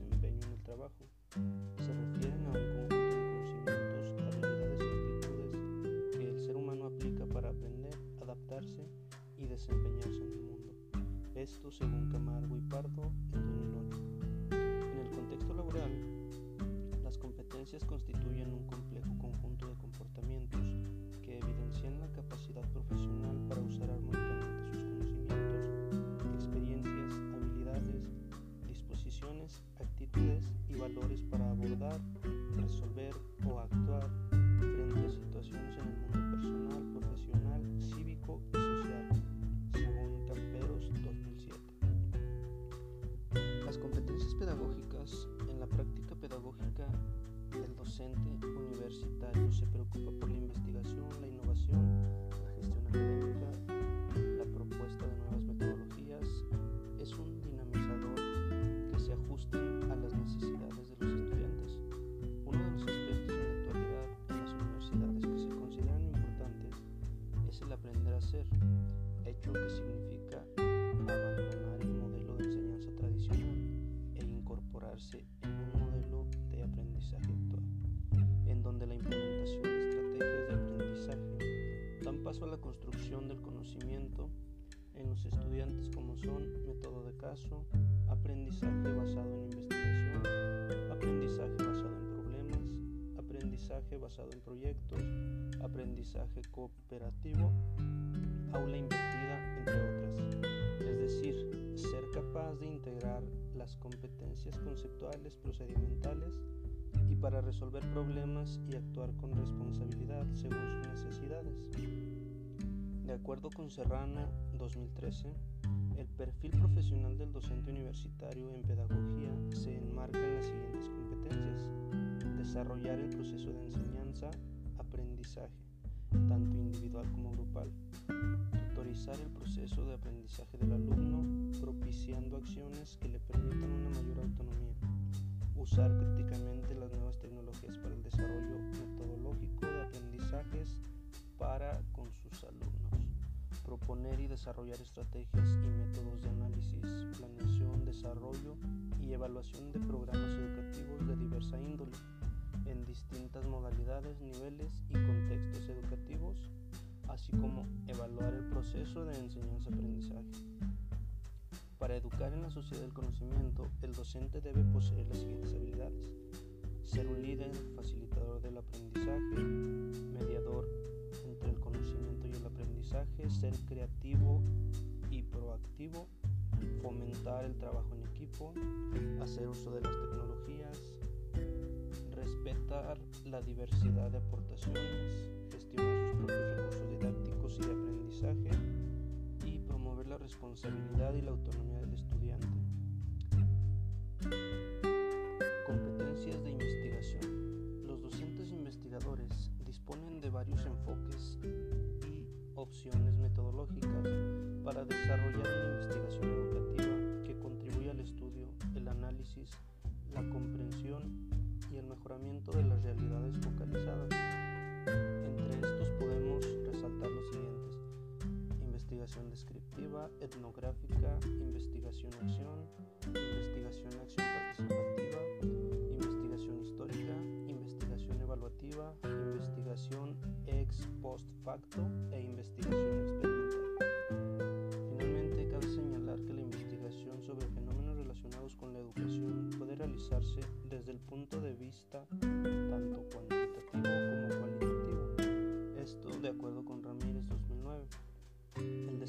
en el trabajo. Se refieren a un conjunto de conocimientos, habilidades y actitudes que el ser humano aplica para aprender, adaptarse y desempeñarse en el mundo. Esto según Camargo y Pardo en 2008. En el contexto laboral, las competencias constituyen un complejo conjunto de comportamientos que evidencian la capacidad profesional para usar armas en la práctica pedagógica el docente universitario se preocupa por la investigación, la innovación, la gestión académica, la propuesta de nuevas metodologías. Es un dinamizador que se ajuste a las necesidades de los estudiantes. Uno de los aspectos en la actualidad en las universidades que se consideran importantes es el aprender a ser, hecho que significa abandonar en un modelo de aprendizaje actual, en donde la implementación de estrategias de aprendizaje dan paso a la construcción del conocimiento en los estudiantes como son método de caso, aprendizaje basado en investigación, aprendizaje basado en problemas, aprendizaje basado en proyectos, aprendizaje cooperativo, aula invertida, entre otras. Es decir, ser capaz de integrar las competencias conceptuales, procedimentales y para resolver problemas y actuar con responsabilidad según sus necesidades. De acuerdo con Serrano 2013, el perfil profesional del docente universitario en pedagogía se enmarca en las siguientes competencias. Desarrollar el proceso de enseñanza, aprendizaje, tanto individual como grupal. El proceso de aprendizaje del alumno, propiciando acciones que le permitan una mayor autonomía. Usar críticamente las nuevas tecnologías para el desarrollo metodológico de aprendizajes para con sus alumnos. Proponer y desarrollar estrategias y métodos de análisis, planeación, desarrollo y evaluación de programas educativos de diversa índole en distintas modalidades, niveles y contextos educativos, así como evaluar el proceso de enseñanza-aprendizaje. Para educar en la sociedad del conocimiento, el docente debe poseer las siguientes habilidades. Ser un líder, facilitador del aprendizaje, mediador entre el conocimiento y el aprendizaje, ser creativo y proactivo, fomentar el trabajo en equipo, hacer uso de las tecnologías, respetar la diversidad de aportaciones, gestionar sus propios recursos y de aprendizaje y promover la responsabilidad y la autonomía del estudiante. Competencias de investigación. Los docentes investigadores disponen de varios enfoques y opciones metodológicas para desarrollar Descriptiva, etnográfica, investigación-acción, investigación-acción participativa, investigación histórica, investigación evaluativa, investigación ex post facto e investigación experimental. Finalmente, cabe señalar que la investigación sobre fenómenos relacionados con la educación puede realizarse desde el punto de vista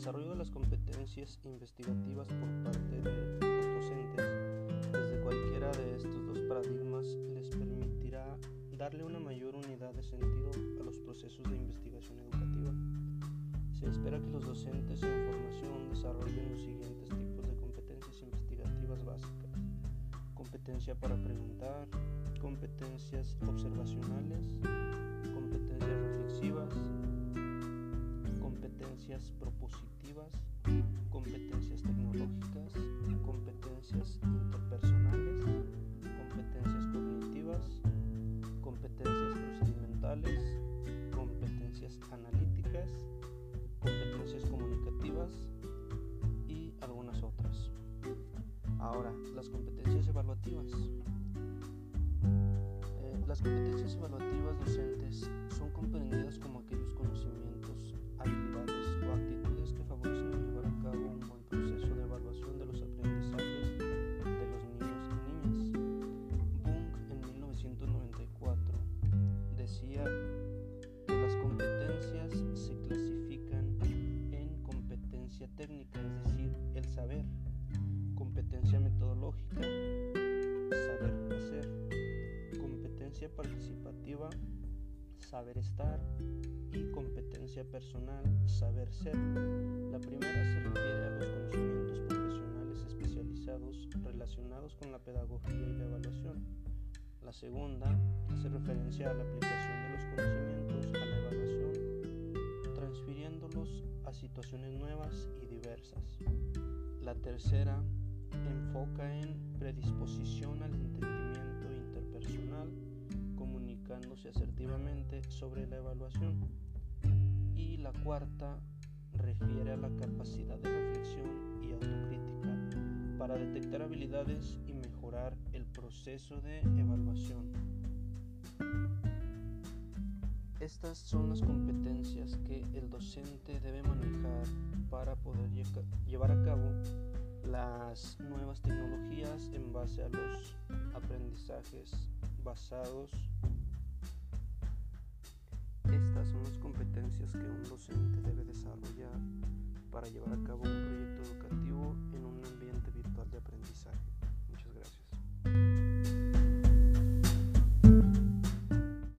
desarrollo de las competencias investigativas por parte de los docentes desde cualquiera de estos dos paradigmas les permitirá darle una mayor unidad de sentido a los procesos de investigación educativa. Se espera que los docentes en formación desarrollen los siguientes tipos de competencias investigativas básicas. Competencia para preguntar, competencias observacionales, competencias reflexivas, competencias propositivas, competencias tecnológicas, competencias interpersonales, competencias cognitivas, competencias procedimentales, competencias analíticas, competencias comunicativas y algunas otras. Ahora, las competencias evaluativas. Eh, las competencias evaluativas docentes son comprendidas como participativa, saber estar y competencia personal, saber ser. La primera se refiere a los conocimientos profesionales especializados relacionados con la pedagogía y la evaluación. La segunda hace referencia a la aplicación de los conocimientos a la evaluación, transfiriéndolos a situaciones nuevas y diversas. La tercera enfoca en predisposición al entendimiento interpersonal, comunicándose asertivamente sobre la evaluación. Y la cuarta refiere a la capacidad de reflexión y autocrítica para detectar habilidades y mejorar el proceso de evaluación. Estas son las competencias que el docente debe manejar para poder llevar a cabo las nuevas tecnologías en base a los aprendizajes basados. Estas son las competencias que un docente debe desarrollar para llevar a cabo un proyecto educativo en un ambiente virtual de aprendizaje.